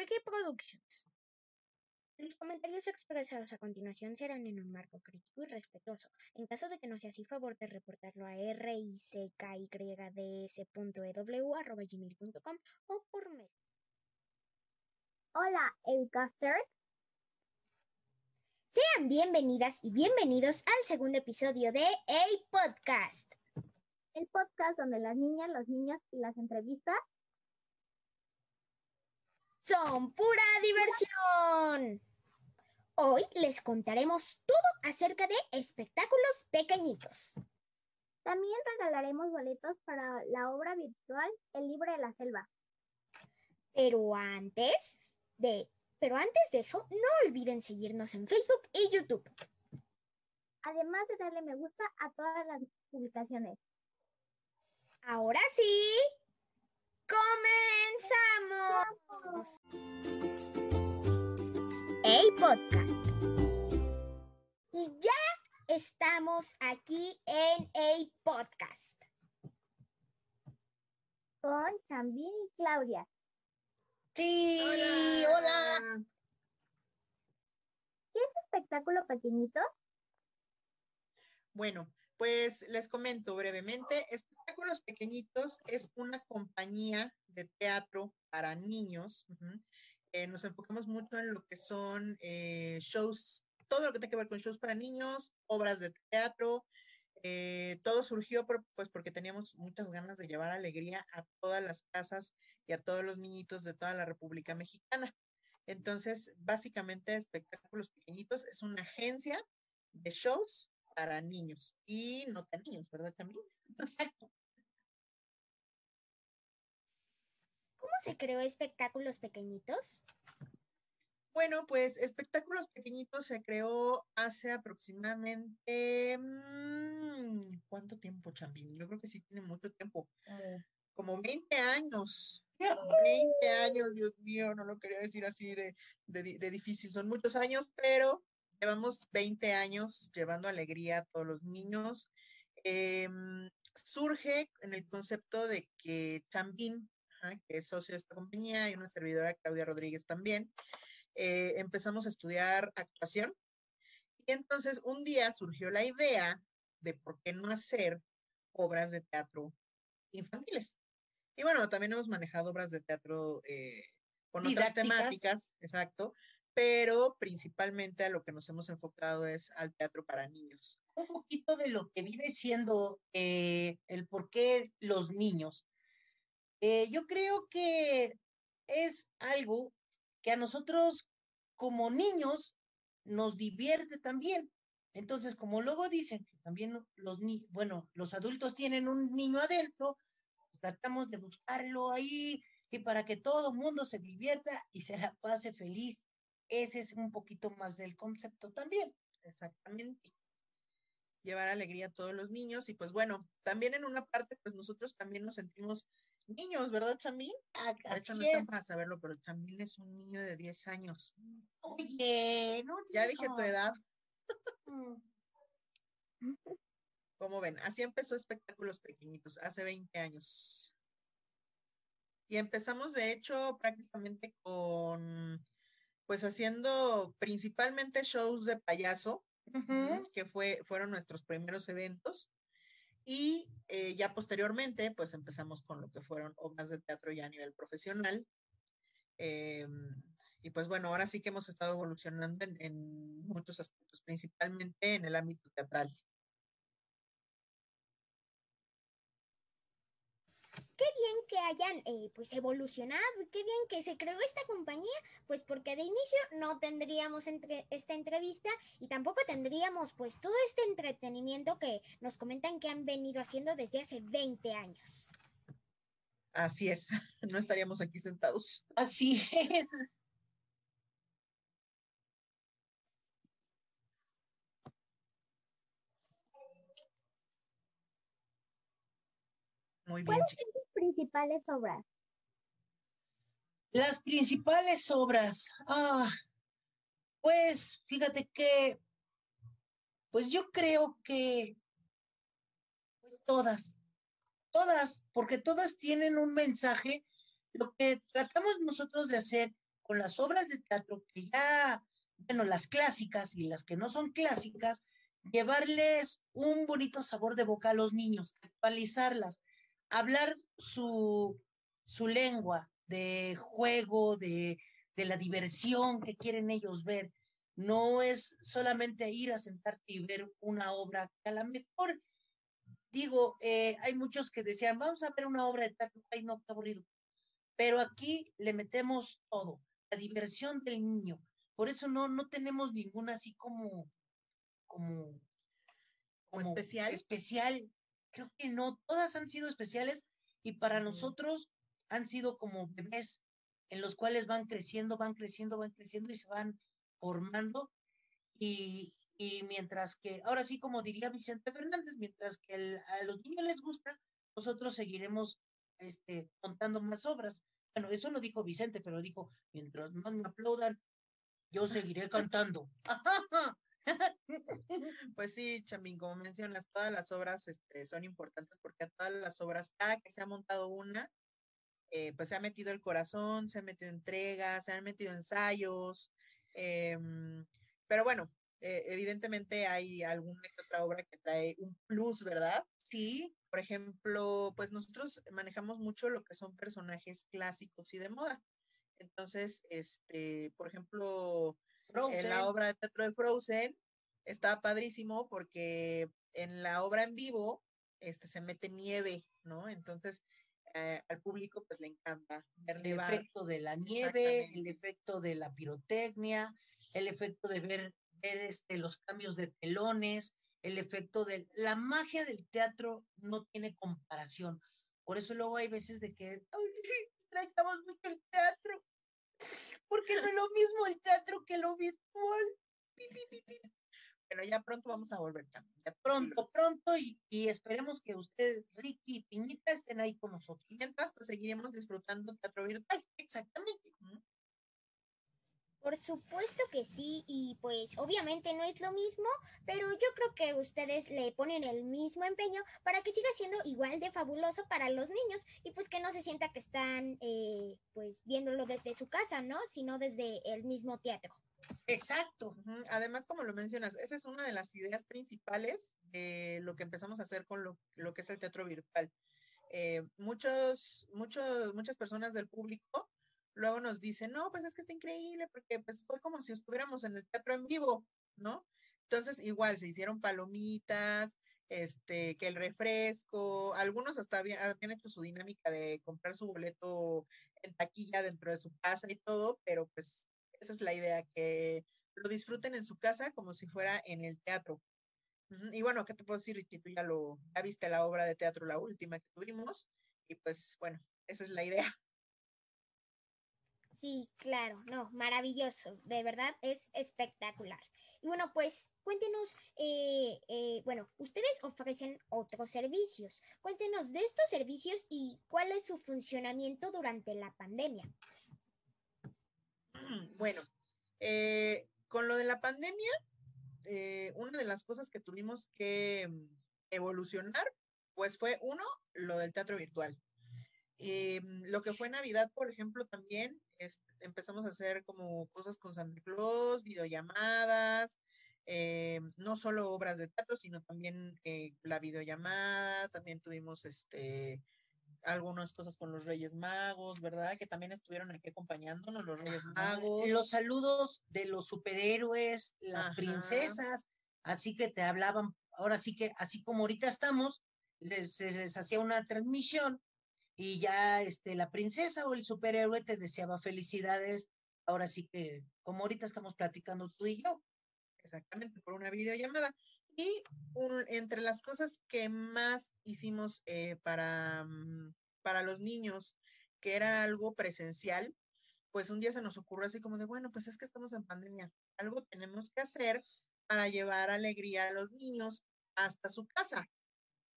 Ricky Productions. Los comentarios expresados a continuación serán en un marco crítico y respetuoso. En caso de que no sea así, favor de reportarlo a rickydds.ew.gmail.com o por mes. Hola, Educaster. Sean bienvenidas y bienvenidos al segundo episodio de A Podcast. El podcast donde las niñas, los niños y las entrevistas son pura diversión. Hoy les contaremos todo acerca de espectáculos pequeñitos. También regalaremos boletos para la obra virtual El libro de la selva. Pero antes de, pero antes de eso, no olviden seguirnos en Facebook y YouTube. Además de darle me gusta a todas las publicaciones. Ahora sí, comenzamos. El podcast. Y ya estamos aquí en el podcast. Con Chambín y Claudia. Sí, hola. ¿Qué es espectáculo pequeñito? Bueno, pues les comento brevemente. Espectáculos Pequeñitos es una compañía de teatro para niños. Eh, nos enfocamos mucho en lo que son eh, shows, todo lo que tiene que ver con shows para niños, obras de teatro. eh, todo surgió pues porque teníamos muchas ganas de llevar alegría a todas las casas y a todos los niñitos de toda la República Mexicana. Entonces, básicamente, Espectáculos Pequeñitos es una agencia de shows para niños y no tan niños, ¿verdad, también? Exacto. Se creó espectáculos pequeñitos? Bueno, pues Espectáculos Pequeñitos se creó hace aproximadamente, mm, ¿cuánto tiempo, Chambín? Yo creo que sí tiene mucho tiempo, como 20 años. 20 años, Dios mío, no lo quería decir así de, de difícil, son muchos años, pero llevamos 20 años llevando alegría a todos los niños. Em, surge en el concepto de que Chambín, ajá, que es socio de esta compañía, y una servidora, Claudia Rodríguez también, eh, empezamos a estudiar actuación. Y entonces un día surgió la idea de por qué no hacer obras de teatro infantiles. Y bueno, también hemos manejado obras de teatro eh, con otras Didácticas. temáticas, exacto, pero principalmente a lo que nos hemos enfocado es al teatro para niños. un poquito de lo que viene siendo eh, el por qué los niños. Eh, yo creo que es algo que a nosotros como niños nos divierte también. Entonces, como luego dicen también los bueno, los adultos tienen un niño adentro, tratamos de buscarlo ahí y para que todo el mundo se divierta y se la pase feliz. Ese es un poquito más del concepto también. Exactamente. Llevar alegría a todos los niños y pues bueno, también en una parte pues nosotros también nos sentimos niños, ¿verdad, Chamín? A veces no están es. para saberlo, pero Chamín es un niño de 10 años. Oye, no Ya dije tu edad, Mm. como ven, así empezó Espectáculos Pequeñitos, hace 20 años. Y empezamos, de hecho, prácticamente con, pues haciendo principalmente shows de payaso, que fue, fueron nuestros primeros eventos. Y eh, ya posteriormente, pues empezamos con lo que fueron obras de teatro ya a nivel profesional. Em, y pues bueno, ahora sí que hemos estado evolucionando en, en muchos aspectos, principalmente en el ámbito teatral. Qué bien que hayan eh, pues evolucionado, qué bien que se creó esta compañía, pues porque de inicio no tendríamos entre- esta entrevista y tampoco tendríamos pues todo este entretenimiento que nos comentan que han venido haciendo desde hace 20 años. Así es, no estaríamos aquí sentados. Así es. Muy bien, ¿Cuáles son tus principales obras? Las principales obras. Ah, pues fíjate que, pues yo creo que, pues todas, todas, porque todas tienen un mensaje. Lo que tratamos nosotros de hacer con las obras de teatro que ya, bueno, las clásicas y las que no son clásicas, llevarles un bonito sabor de boca a los niños, actualizarlas, hablar su, su lengua de juego, de, de la diversión que quieren ellos ver. No es solamente ir a sentarte y ver una obra que a lo mejor, digo, eh, hay muchos que decían, vamos a ver una obra de teatro, ay no, qué aburrido. Pero aquí le metemos todo, la diversión del niño. Por eso no, no tenemos ninguna así como, como, como especial. Especial. Creo que no, todas han sido especiales y para nosotros han sido como bebés en los cuales van creciendo, van creciendo, van creciendo y se van formando. Y, y mientras que, ahora sí, como diría Vicente Fernández, mientras que a los niños les gusta, nosotros seguiremos este, contando más obras. Bueno, eso no dijo Vicente, pero dijo, mientras más me aplaudan, yo seguiré cantando. Pues sí, Chamín, como mencionas, todas las obras este, son importantes porque a todas las obras, cada que se ha montado una, eh, pues se ha metido el corazón, se ha metido entrega, se han metido ensayos, em, pero bueno, eh, evidentemente hay alguna otra obra que trae un plus, ¿verdad? Sí, por ejemplo, pues nosotros manejamos mucho lo que son personajes clásicos y de moda. Entonces, este, por ejemplo, en la obra de teatro de Frozen está padrísimo porque en la obra en vivo este, se mete nieve, ¿no? Entonces, eh, al público pues le encanta ver el efecto de la nieve, el efecto de la pirotecnia, el efecto de ver, ver este, los cambios de telones, el efecto de la magia del teatro no tiene comparación. Por eso luego hay veces de que extrañamos mucho el teatro, porque no es lo mismo el teatro que lo virtual. Pero ya pronto vamos a volver también. Ya pronto, pronto, y, y, esperemos que usted, Ricky y Piñita, estén ahí con nosotros. Mientras, pues seguiremos disfrutando teatro virtual. Exactamente. Por supuesto que sí, y pues obviamente no es lo mismo, pero yo creo que ustedes le ponen el mismo empeño para que siga siendo igual de fabuloso para los niños y pues que no se sienta que están eh, pues viéndolo desde su casa, ¿no? Sino desde el mismo teatro. Exacto. Además, como lo mencionas, esa es una de las ideas principales de lo que empezamos a hacer con lo, que es el teatro virtual. Eh, muchos, muchos, muchas personas del público luego nos dicen, no, pues es que está increíble porque pues fue como si estuviéramos en el teatro en vivo, ¿no? Entonces, igual se hicieron palomitas, este, que el refresco, algunos hasta habían, habían su dinámica de comprar su boleto en taquilla dentro de su casa y todo, pero pues esa es la idea, que lo disfruten en su casa como si fuera en el teatro. Y bueno, ¿qué te puedo decir, Ricky? Tú ya ya viste la obra de teatro, la última que tuvimos, y pues bueno, esa es la idea. Sí, claro, no, maravilloso, de verdad es espectacular. Y bueno, pues cuéntenos, eh, eh, bueno, ustedes ofrecen otros servicios. Cuéntenos de estos servicios y cuál es su funcionamiento durante la pandemia. Bueno, eh, con lo de la pandemia, una de las cosas que tuvimos que mm, evolucionar, pues fue uno, lo del teatro virtual. Mm, lo que fue Navidad, por ejemplo, también empezamos a hacer como cosas con Santa Claus, videollamadas, eh, no solo obras de teatro, sino también eh, la videollamada, también tuvimos este algunas cosas con los Reyes Magos, ¿verdad? Que también estuvieron aquí acompañándonos los Reyes Magos. Los saludos de los superhéroes, las princesas, así que te hablaban, ahora sí que, así como ahorita estamos, les, les hacía una transmisión y ya este, la princesa o el superhéroe te deseaba felicidades. Ahora sí que, como ahorita estamos platicando tú y yo. Exactamente, por una videollamada. Y entre las cosas que más hicimos eh, para, mm, para los niños, que era algo presencial, pues un día se nos ocurrió así como de, bueno, pues es que estamos en pandemia, algo tenemos que hacer para llevar alegría a los niños hasta su casa.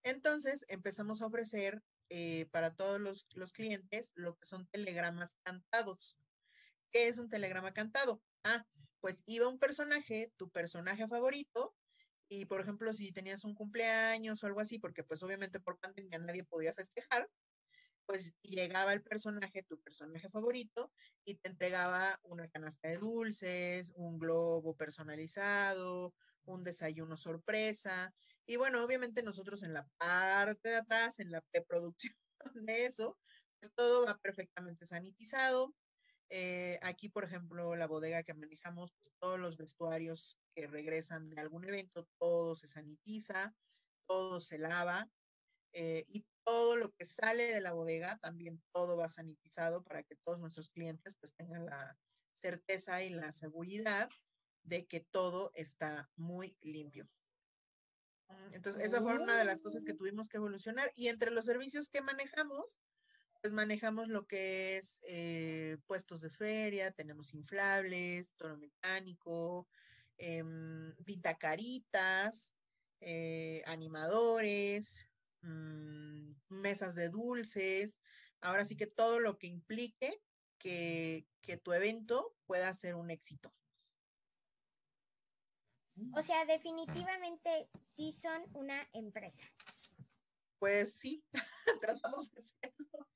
Entonces empezamos a ofrecer eh, para todos los, los clientes lo que son telegramas cantados. ¿Qué es un telegrama cantado? Ah, pues iba un personaje, tu personaje favorito, y por ejemplo, si tenías un cumpleaños o algo así, porque pues obviamente por pandemia nadie podía festejar, pues llegaba el personaje, tu personaje favorito, y te entregaba una canasta de dulces, un globo personalizado, un desayuno sorpresa. Y bueno, obviamente nosotros en la parte de atrás, en la preproducción de eso, pues todo va perfectamente sanitizado. Eh, aquí, por ejemplo, la bodega que manejamos, pues todos los vestuarios que regresan de algún evento, todo se sanitiza, todo se lava. Eh, y todo lo que sale de la bodega, también todo va sanitizado para que todos nuestros clientes pues tengan la certeza y la seguridad de que todo está muy limpio. Entonces, esa fue una de las cosas que tuvimos que evolucionar. Y entre los servicios que manejamos, pues manejamos lo que es eh, puestos de feria, tenemos inflables, toro mecánico, eh, vitacaritas, eh, animadores, mm, mesas de dulces, ahora sí que todo lo que implique que, que tu evento pueda ser un éxito. O sea, definitivamente sí son una empresa. Pues sí, tratamos de serlo.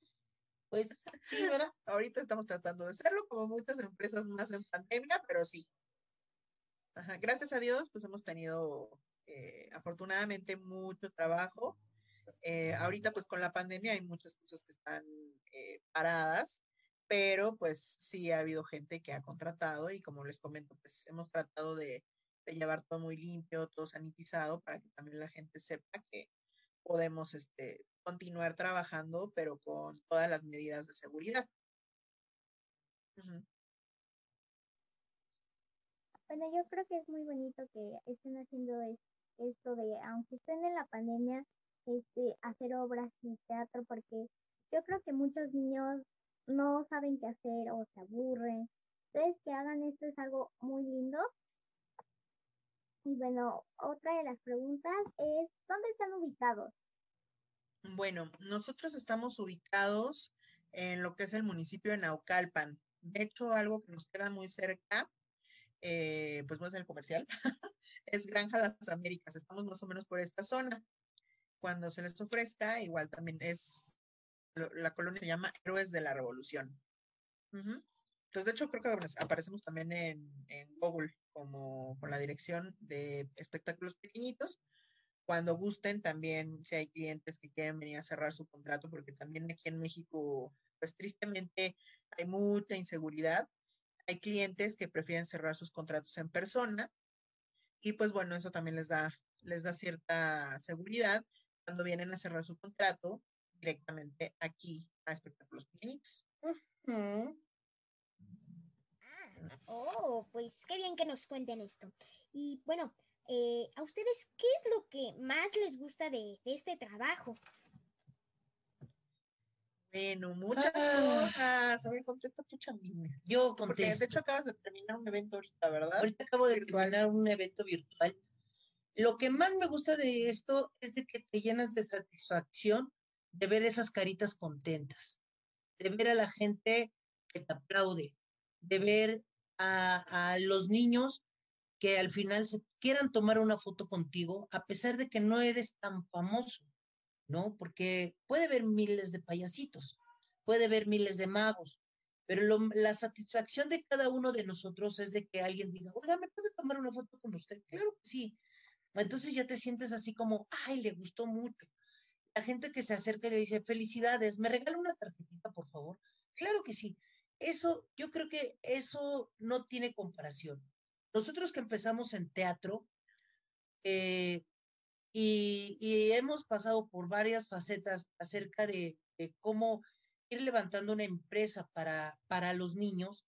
Pues sí, ¿verdad? Ahorita estamos tratando de serlo, como muchas empresas más en pandemia, pero sí. Gracias a Dios, pues hemos tenido eh, afortunadamente mucho trabajo. Eh, ahorita, pues con la pandemia hay muchas cosas que están eh, paradas, pero pues sí ha habido gente que ha contratado y como les comento, pues hemos tratado de de llevar todo muy limpio, todo sanitizado, para que también la gente sepa que podemos este, continuar trabajando, pero con todas las medidas de seguridad. Bueno, yo creo que es muy bonito que estén haciendo esto de, aunque estén en la pandemia, este, hacer obras y teatro, porque yo creo que muchos niños no saben qué hacer o se aburren. Entonces, que hagan esto es algo muy lindo y bueno, otra de las preguntas es, ¿dónde están ubicados? Bueno, nosotros estamos ubicados en lo que es el municipio de Naucalpan. De hecho, algo que nos queda muy cerca, eh, pues no es el comercial, es Granja Las Américas. Estamos más o menos por esta zona. Cuando se les ofrezca, igual también es, la colonia se llama Héroes de la Revolución. Entonces, de hecho, creo que aparecemos también en, Google como con la dirección de espectáculos pequeñitos. Cuando gusten, también si hay clientes que quieren venir a cerrar su contrato, porque también aquí en México, pues tristemente hay mucha inseguridad. Hay clientes que prefieren cerrar sus contratos en persona y pues bueno, eso también les da, les da cierta seguridad cuando vienen a cerrar su contrato directamente aquí a espectáculos pequeñitos. Oh, pues qué bien que nos cuenten esto. Y bueno, eh, ¿a ustedes qué es lo que más les gusta de, este trabajo? Bueno, muchas ah. cosas. A ver, contesta tu chambina. Yo contesto. de hecho acabas de terminar un evento ahorita, ¿verdad? Ahorita acabo de terminar un evento virtual. Lo que más me gusta de esto es de que te llenas de satisfacción de ver esas caritas contentas, de ver a la gente que te aplaude, de ver a, los niños que al final se quieran tomar una foto contigo, a pesar de que no eres tan famoso, ¿no? Porque puede haber miles de payasitos, puede haber miles de magos, pero la satisfacción de cada uno de nosotros es de que alguien diga, oiga, ¿me puede tomar una foto con usted? Claro que sí. Entonces ya te sientes así como, ay, le gustó mucho. La gente que se acerca y le dice, felicidades, ¿me regala una tarjetita, por favor? Claro que sí. Eso, yo creo que eso no tiene comparación. Nosotros que empezamos en teatro eh, y, hemos pasado por varias facetas acerca de, cómo ir levantando una empresa para, para los niños,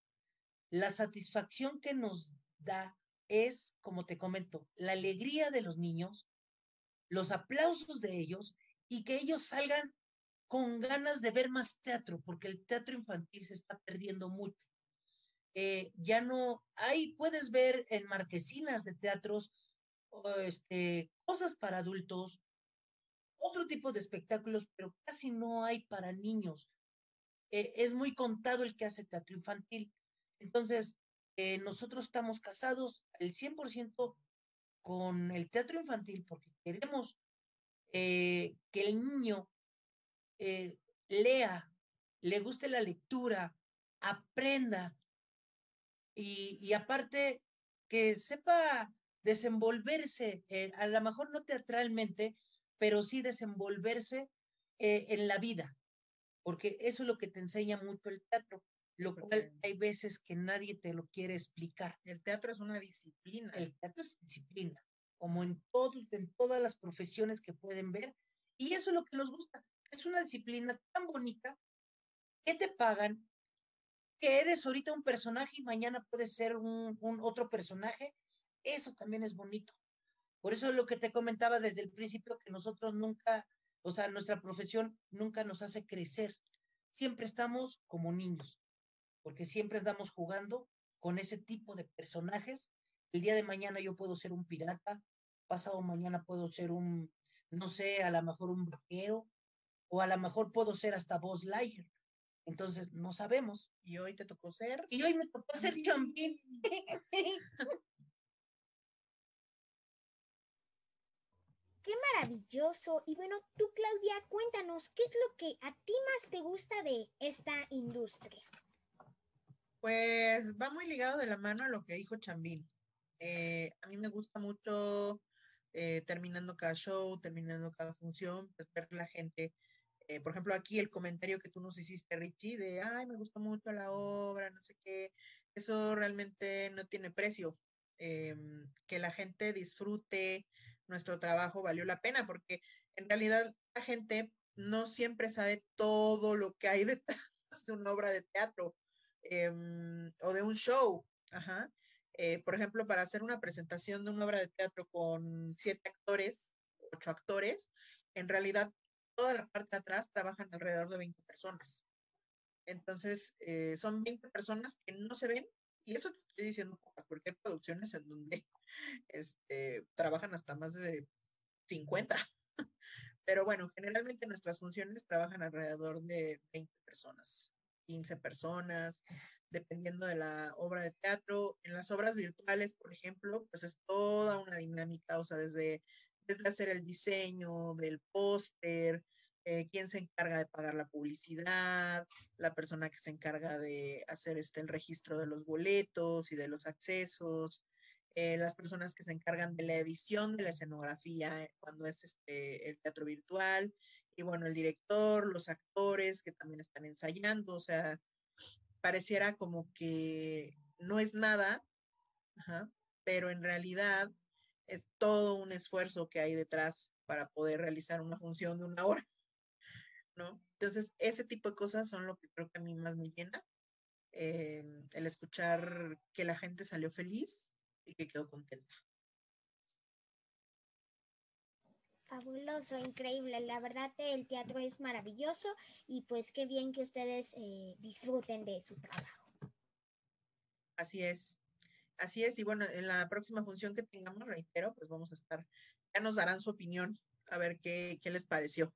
la satisfacción que nos da es, como te comento, la alegría de los niños, los aplausos de ellos y que ellos salgan con ganas de ver más teatro, porque el teatro infantil se está perdiendo mucho. Eh, ya no hay, puedes ver en marquesinas de teatros este, cosas para adultos, otro tipo de espectáculos, pero casi no hay para niños. Eh, es muy contado el que hace teatro infantil. Entonces, eh, nosotros estamos casados al 100% con el teatro infantil porque queremos que el niño lea, le guste la lectura, aprenda y, y aparte que sepa desenvolverse, a lo mejor no teatralmente, pero sí desenvolverse eh, en la vida, porque eso es lo que te enseña mucho el teatro, lo cual hay veces que nadie te lo quiere explicar. El teatro es una disciplina. El teatro es disciplina, como en, todos, en todas las profesiones que pueden ver, y eso es lo que nos gusta. Es una disciplina tan bonita que te pagan, que eres ahorita un personaje y mañana puedes ser un, otro personaje. Eso también es bonito. Por eso es lo que te comentaba desde el principio, que nosotros nunca o sea, nuestra profesión nunca nos hace crecer. Siempre estamos como niños, porque siempre estamos jugando con ese tipo de personajes. El día de mañana yo puedo ser un pirata, pasado mañana puedo ser un, no sé, a lo mejor un vaquero, o a lo mejor puedo ser hasta Buzz Lightyear. Entonces, no sabemos. Y hoy te tocó ser. Y hoy me tocó ser Champín. Qué maravilloso. Y bueno, tú, Claudia, cuéntanos, ¿qué es lo que a ti más te gusta de esta industria? Pues va muy ligado de la mano a lo que dijo Chambín. Eh, a mí me gusta mucho eh, terminando cada show, terminando cada función, pues ver la gente. Eh, por ejemplo, aquí el comentario que tú nos hiciste, Richie, de, ay, me gustó mucho la obra, no sé qué, eso realmente no tiene precio. Em, que la gente disfrute, nuestro trabajo valió la pena, porque en realidad la gente no siempre sabe todo lo que hay detrás de una obra de teatro em, o de un show. Ajá. Eh, por ejemplo, para hacer una presentación de una obra de teatro con siete actores, ocho actores, en realidad toda la parte de atrás trabajan alrededor de 20 personas. Entonces, eh, son 20 personas que no se ven, y eso te estoy diciendo pocas, porque hay producciones en donde este, trabajan hasta más de 50. Pero bueno, generalmente nuestras funciones trabajan alrededor de 20 personas, 15 personas, dependiendo de la obra de teatro. En las obras virtuales, por ejemplo, pues es toda una dinámica, o sea, desde, desde hacer el diseño del póster, eh, quién se encarga de pagar la publicidad, la persona que se encarga de hacer este, el registro de los boletos y de los accesos, eh, las personas que se encargan de la edición de la escenografía eh, cuando es este, el teatro virtual, y bueno, el director, los actores que también están ensayando, o sea, pareciera como que no es nada, pero en realidad es todo un esfuerzo que hay detrás para poder realizar una función de una hora, ¿no? Entonces, ese tipo de cosas son lo que creo que a mí más me llena. Eh, el escuchar que la gente salió feliz, y que quedó contenta. Fabuloso, increíble. La verdad el teatro es maravilloso y pues qué bien que ustedes eh, disfruten de su trabajo. Así es, así es. Y bueno, en la próxima función que tengamos, reitero, pues vamos a estar, ya nos darán su opinión, a ver qué, qué les pareció.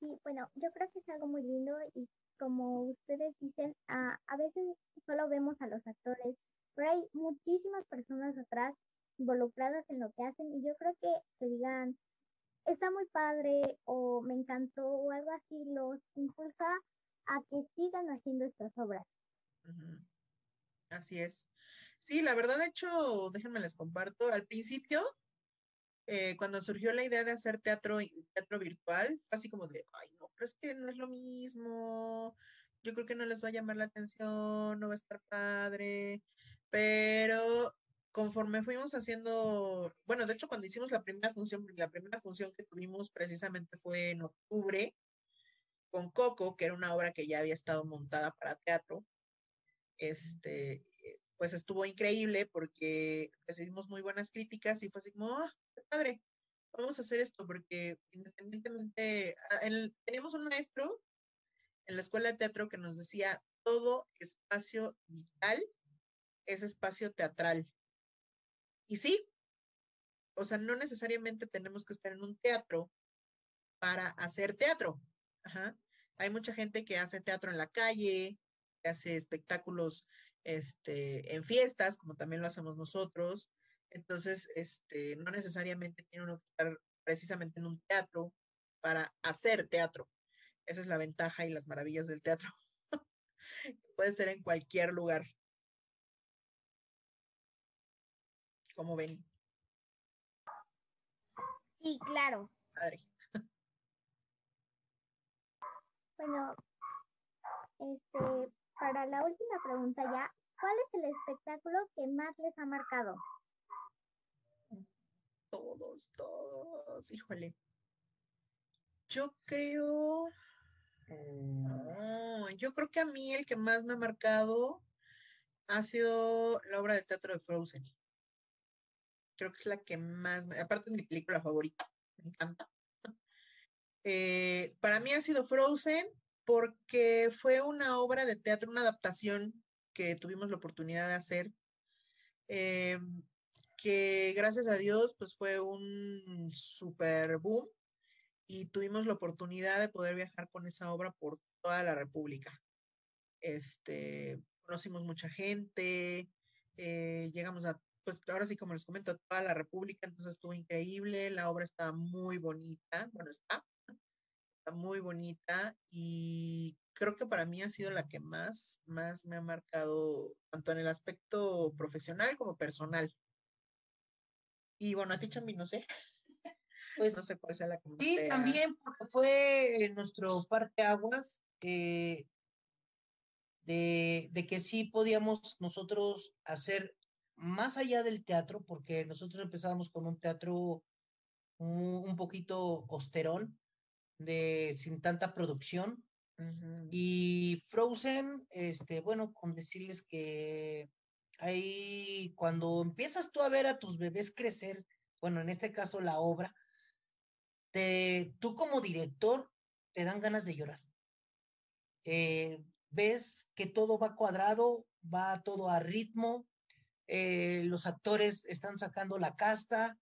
Sí, bueno, yo creo que es algo muy lindo y como ustedes dicen, a, a veces solo vemos a los actores pero hay muchísimas personas atrás involucradas en lo que hacen y yo creo que te digan, está muy padre o me encantó o algo así, los impulsa a que sigan haciendo estas obras. Así es. Sí, la verdad, de hecho, déjenme les comparto. Al principio, eh, cuando surgió la idea de hacer teatro, teatro virtual, fue así como de, ay, no, pero es que no es lo mismo. Yo creo que no les va a llamar la atención, no va a estar padre. Pero conforme fuimos haciendo, bueno, de hecho cuando hicimos la primera función, la primera función que tuvimos precisamente fue en octubre con Coco, que era una obra que ya había estado montada para teatro. Este, pues estuvo increíble porque recibimos muy buenas críticas y fue así como, qué padre, vamos a hacer esto porque independientemente, ah, teníamos un maestro en la escuela de teatro que nos decía, todo espacio vital ese espacio teatral. Y sí, o sea, no necesariamente tenemos que estar en un teatro para hacer teatro. Hay mucha gente que hace teatro en la calle, hace espectáculos este, en fiestas, como también lo hacemos nosotros. Entonces, este, no necesariamente tiene uno que estar precisamente en un teatro para hacer teatro. Esa es la ventaja y las maravillas del teatro. Puede ser en cualquier lugar. ¿Cómo ven? Sí, claro. Padre. Bueno, este, para la última pregunta ya, ¿cuál es el espectáculo que más les ha marcado? Todos, todos, híjole. Yo creo, no, yo creo que a mí el que más me ha marcado ha sido la obra de teatro de Frozen. Creo que es la que más, aparte es mi película favorita, me encanta. Eh, para mí ha sido Frozen porque fue una obra de teatro, una adaptación que tuvimos la oportunidad de hacer, eh, que gracias a Dios pues fue un super boom y tuvimos la oportunidad de poder viajar con esa obra por toda la República. Este, conocimos mucha gente, eh, llegamos a, pues ahora sí como les comento, a toda la República, entonces estuvo increíble, la obra está muy bonita, bueno, está muy bonita y creo que para mí ha sido la que más, más me ha marcado, tanto en el aspecto profesional como personal. Y bueno, a ti, Chambi, no sé, Pues no sé cuál sea la que sí, también porque fue eh, nuestro parteaguas eh, de, de que sí podíamos nosotros hacer más allá del teatro, porque nosotros empezábamos con un teatro un, un poquito austerón, de, sin tanta producción. Y Frozen, este, bueno, con decirles que ahí cuando empiezas tú a ver a tus bebés crecer, bueno, en este caso la obra, te, tú como director te dan ganas de llorar. Eh, ves que todo va cuadrado, va todo a ritmo, eh, los actores están sacando la casta,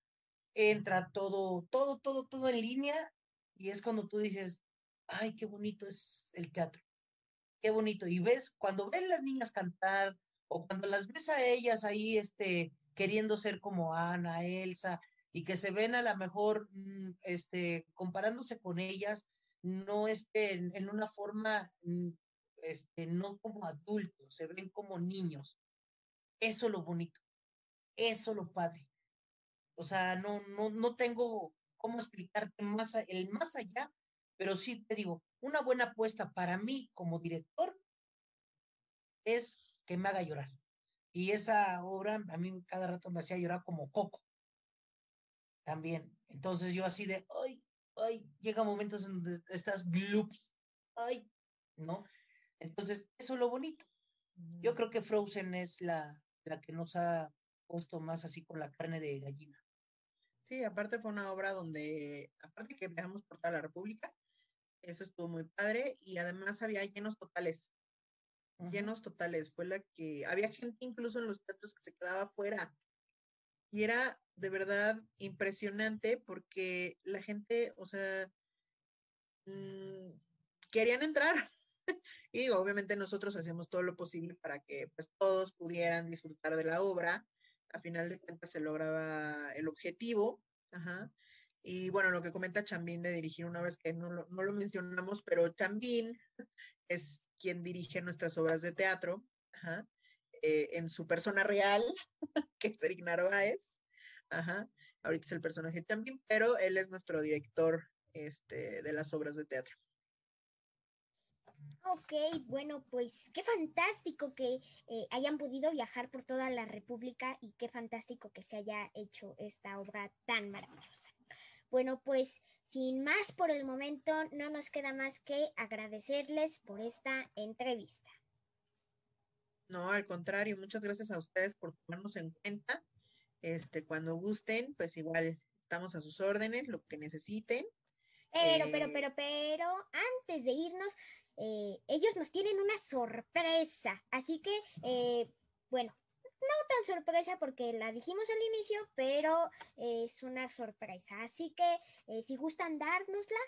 entra todo, todo, todo, todo en línea y es cuando tú dices, ay, qué bonito es el teatro, qué bonito. Y ves, cuando ves las niñas cantar o cuando las ves a ellas ahí, este, queriendo ser como Ana, Elsa, y que se ven a lo mejor, mm, este, comparándose con ellas, no en, en una forma, mm, este, no como adultos, se ven como niños. Eso lo bonito, eso lo padre. O sea, no, no, no tengo cómo explicarte más, el más allá, pero sí te digo, una buena apuesta para mí como director es que me haga llorar. Y esa obra a mí cada rato me hacía llorar como Coco también. Entonces yo así de, ay, ay, llega momentos en donde estás gloops, ay, ¿no? Entonces, eso es lo bonito. Yo creo que Frozen es la, la que nos ha puesto más así con la carne de gallina. Sí, aparte fue una obra donde, aparte que viajamos por toda la República, eso estuvo muy padre y además había llenos totales, llenos totales. Fue la que había gente incluso en los teatros que se quedaba fuera y era de verdad impresionante porque la gente, o sea, mm, querían entrar. Y obviamente nosotros hacemos todo lo posible para que pues todos pudieran disfrutar de la obra. A final de cuentas se lograba el objetivo. Y bueno, lo que comenta Chambín de dirigir una es que no lo, no lo mencionamos, pero Chambín es quien dirige nuestras obras de teatro, eh, en su persona real, que es Eric Narváez. Ahorita es el personaje de Chambín, pero él es nuestro director este, de las obras de teatro. Ok, bueno, pues qué fantástico que eh, hayan podido viajar por toda la República y qué fantástico que se haya hecho esta obra tan maravillosa. Bueno, pues sin más por el momento, no nos queda más que agradecerles por esta entrevista. No, al contrario, muchas gracias a ustedes por tomarnos en cuenta. Este, cuando gusten, pues igual estamos a sus órdenes, lo que necesiten. Pero, pero, Eh, pero, pero, antes de irnos, eh, ellos nos tienen una sorpresa. Así que, eh, bueno, no tan sorpresa porque la dijimos al inicio, pero es una sorpresa. Así que, eh, si gustan dárnosla,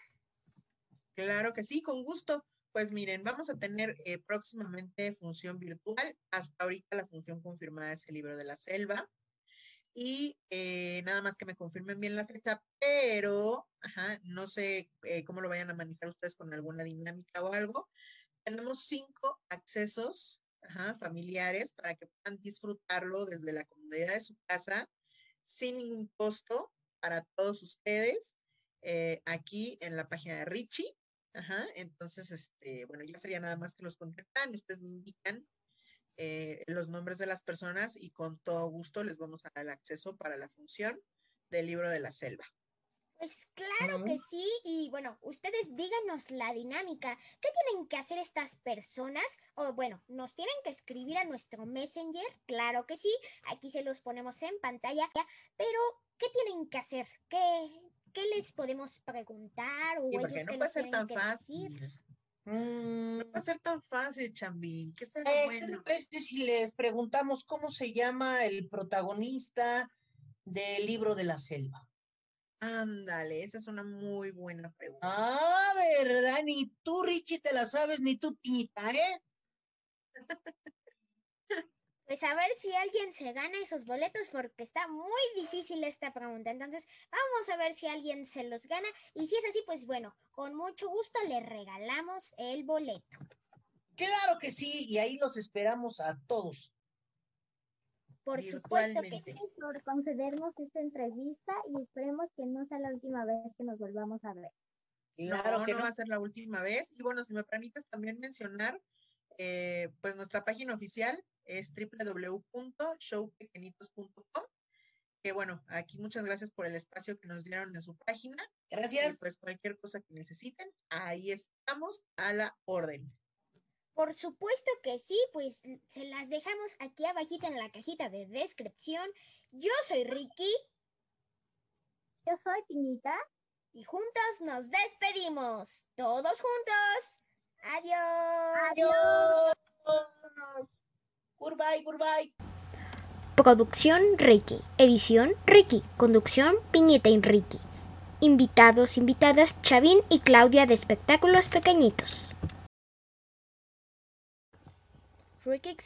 Claro que sí, con gusto. Pues miren, vamos a tener eh, próximamente función virtual. Hasta ahorita la función confirmada es el libro de la selva. Y eh, nada más que me confirmen bien la fecha, pero no sé eh, cómo lo vayan a manejar ustedes con alguna dinámica o algo. Tenemos cinco accesos ajá, familiares para que puedan disfrutarlo desde la comodidad de su casa sin ningún costo para todos ustedes eh, aquí en la página de Richie. Ajá, entonces, este, bueno, ya sería nada más que los contactan ustedes me indican eh, los nombres de las personas y con todo gusto les vamos a dar el acceso para la función del libro de la selva. Pues claro que sí, y bueno, ustedes díganos la dinámica. ¿Qué tienen que hacer estas personas? O bueno, nos tienen que escribir a nuestro Messenger, claro que sí, aquí se los ponemos en pantalla, pero ¿qué tienen que hacer? ¿Qué, qué les podemos preguntar? O Sí, ellos no ser tienen tan que fácil. decir? Mm, No puede ser tan fácil, Chambín. ¿Qué será eh, ¿qué te bueno? si les preguntamos cómo se llama el protagonista del libro de la selva? Ándale, esa es una muy buena pregunta. Ah, ¿verdad? Ni tú, Richie, te la sabes, ni tú, Piñita, ¿eh? Pues a ver si alguien se gana esos boletos porque está muy difícil esta pregunta. Entonces, vamos a ver si alguien se los gana. Y si es así, pues bueno, con mucho gusto le regalamos el boleto. Claro que sí, y ahí los esperamos a todos. Por supuesto que sí. Por concedernos esta entrevista y esperemos que no sea la última vez que nos volvamos a ver. Claro no, que no no. va a ser la última vez. Y bueno, si me permites también mencionar, eh, pues nuestra página oficial es www.showpequeñitos.com. Que bueno, aquí muchas gracias por el espacio que nos dieron en su página. Y Gracias. pues cualquier cosa que necesiten, ahí estamos a la orden. Por supuesto que sí, pues se las dejamos aquí abajito en la cajita de descripción. Yo soy Ricky Yo soy Piñita. y juntos nos despedimos. Todos juntos. Adiós. Adiós. Goodbye, goodbye. Producción Ricky. Edición Ricky. Conducción Piñeta y Ricky. Invitados, invitadas Chavín y Claudia de Espectáculos Pequeñitos. Ricky.